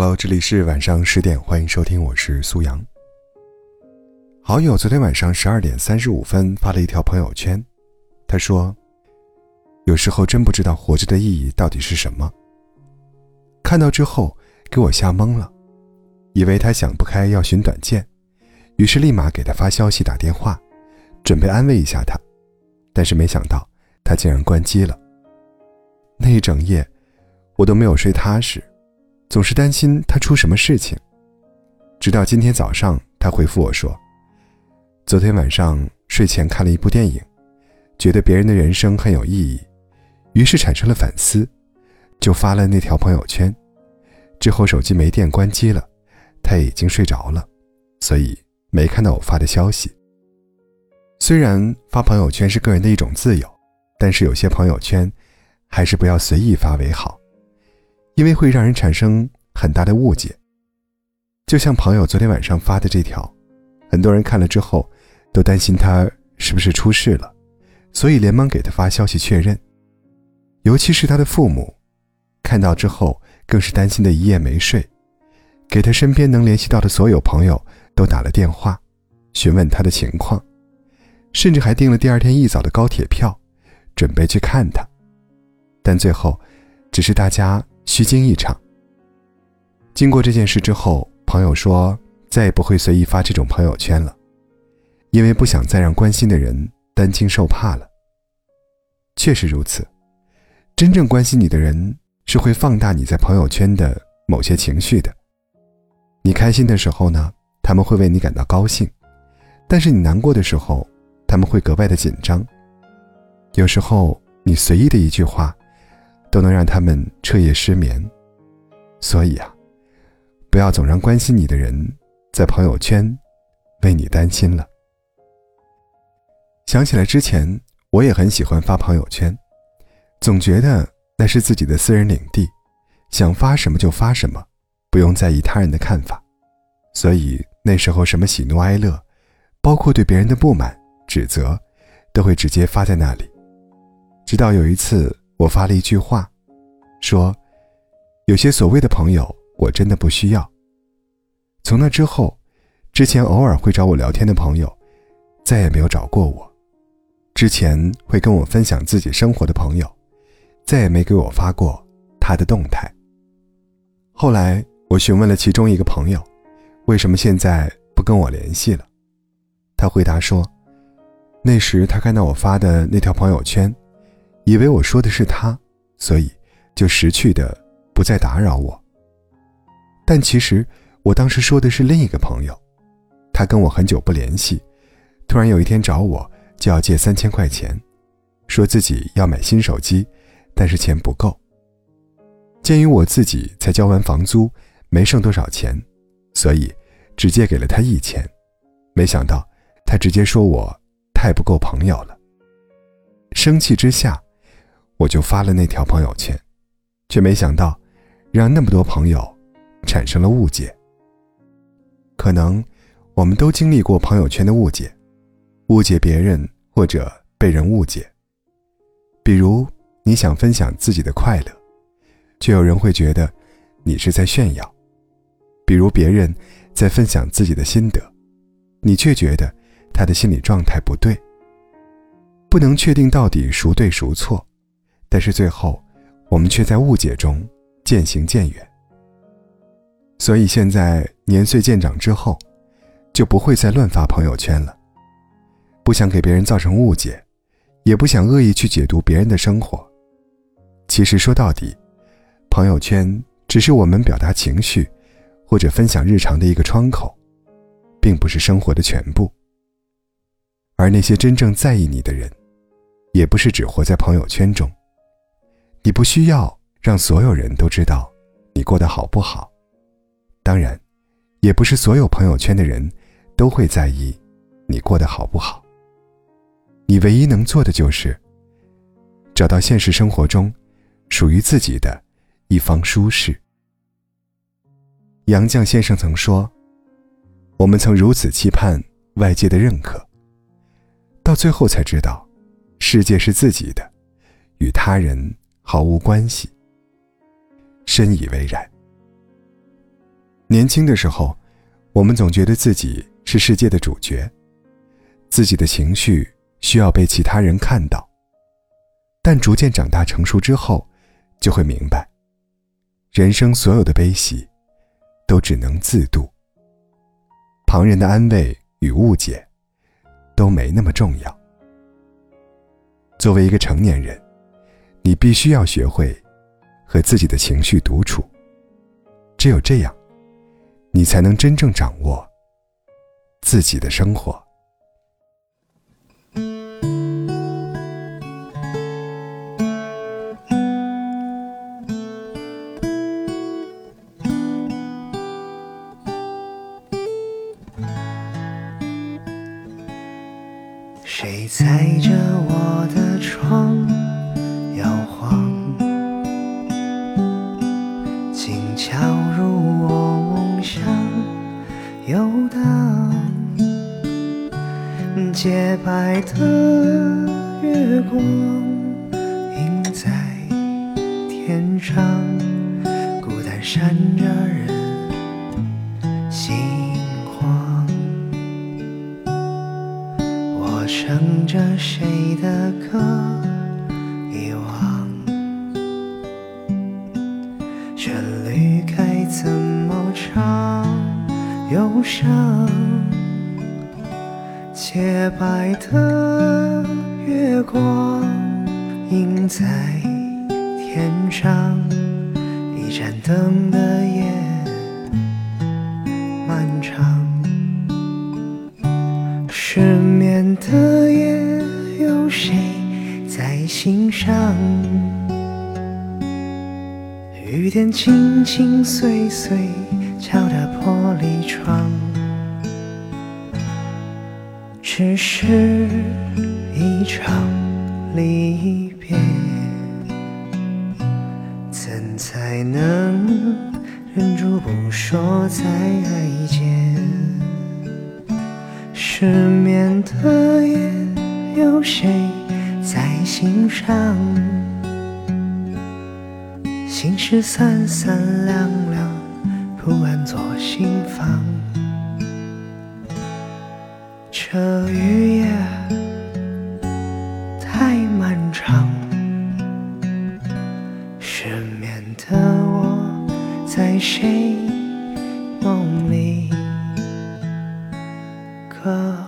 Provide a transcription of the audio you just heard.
Hello，这里是晚上十点，欢迎收听，我是苏阳。好友昨天晚上十二点三十五分发了一条朋友圈，他说：“有时候真不知道活着的意义到底是什么。”看到之后给我吓懵了，以为他想不开要寻短见，于是立马给他发消息打电话，准备安慰一下他，但是没想到他竟然关机了。那一整夜，我都没有睡踏实。总是担心他出什么事情，直到今天早上，他回复我说：“昨天晚上睡前看了一部电影，觉得别人的人生很有意义，于是产生了反思，就发了那条朋友圈。之后手机没电关机了，他已经睡着了，所以没看到我发的消息。虽然发朋友圈是个人的一种自由，但是有些朋友圈还是不要随意发为好。”因为会让人产生很大的误解，就像朋友昨天晚上发的这条，很多人看了之后，都担心他是不是出事了，所以连忙给他发消息确认。尤其是他的父母，看到之后更是担心的一夜没睡，给他身边能联系到的所有朋友都打了电话，询问他的情况，甚至还订了第二天一早的高铁票，准备去看他。但最后，只是大家。虚惊一场。经过这件事之后，朋友说再也不会随意发这种朋友圈了，因为不想再让关心的人担惊受怕了。确实如此，真正关心你的人是会放大你在朋友圈的某些情绪的。你开心的时候呢，他们会为你感到高兴；但是你难过的时候，他们会格外的紧张。有时候你随意的一句话。都能让他们彻夜失眠，所以啊，不要总让关心你的人在朋友圈为你担心了。想起来之前，我也很喜欢发朋友圈，总觉得那是自己的私人领地，想发什么就发什么，不用在意他人的看法。所以那时候什么喜怒哀乐，包括对别人的不满、指责，都会直接发在那里。直到有一次。我发了一句话，说：“有些所谓的朋友，我真的不需要。”从那之后，之前偶尔会找我聊天的朋友，再也没有找过我；之前会跟我分享自己生活的朋友，再也没给我发过他的动态。后来，我询问了其中一个朋友，为什么现在不跟我联系了？他回答说：“那时他看到我发的那条朋友圈。”以为我说的是他，所以就识趣的不再打扰我。但其实我当时说的是另一个朋友，他跟我很久不联系，突然有一天找我就要借三千块钱，说自己要买新手机，但是钱不够。鉴于我自己才交完房租，没剩多少钱，所以只借给了他一千。没想到他直接说我太不够朋友了，生气之下。我就发了那条朋友圈，却没想到，让那么多朋友产生了误解。可能我们都经历过朋友圈的误解，误解别人或者被人误解。比如你想分享自己的快乐，却有人会觉得你是在炫耀；比如别人在分享自己的心得，你却觉得他的心理状态不对。不能确定到底孰对孰错。但是最后，我们却在误解中渐行渐远。所以现在年岁渐长之后，就不会再乱发朋友圈了。不想给别人造成误解，也不想恶意去解读别人的生活。其实说到底，朋友圈只是我们表达情绪或者分享日常的一个窗口，并不是生活的全部。而那些真正在意你的人，也不是只活在朋友圈中。你不需要让所有人都知道你过得好不好，当然，也不是所有朋友圈的人都会在意你过得好不好。你唯一能做的就是找到现实生活中属于自己的一方舒适。杨绛先生曾说：“我们曾如此期盼外界的认可，到最后才知道，世界是自己的，与他人。”毫无关系，深以为然。年轻的时候，我们总觉得自己是世界的主角，自己的情绪需要被其他人看到。但逐渐长大成熟之后，就会明白，人生所有的悲喜，都只能自度。旁人的安慰与误解，都没那么重要。作为一个成年人，你必须要学会和自己的情绪独处。只有这样。你才能真正掌握自己的生活。谁踩着我的悄入我梦乡。游荡，洁白的月光映在天上，孤单闪着人心慌。我唱着谁的歌，旋律该怎么唱？忧伤，洁白的月光映在天上，一盏灯的夜漫长，失眠的夜有谁在心上？雨点轻轻碎碎。敲打玻璃窗，只是一场离别，怎才能忍住不说再见？失眠的夜，有谁在心上？心事三三两两不安左心房。这雨夜太漫长失眠的我在谁梦里歌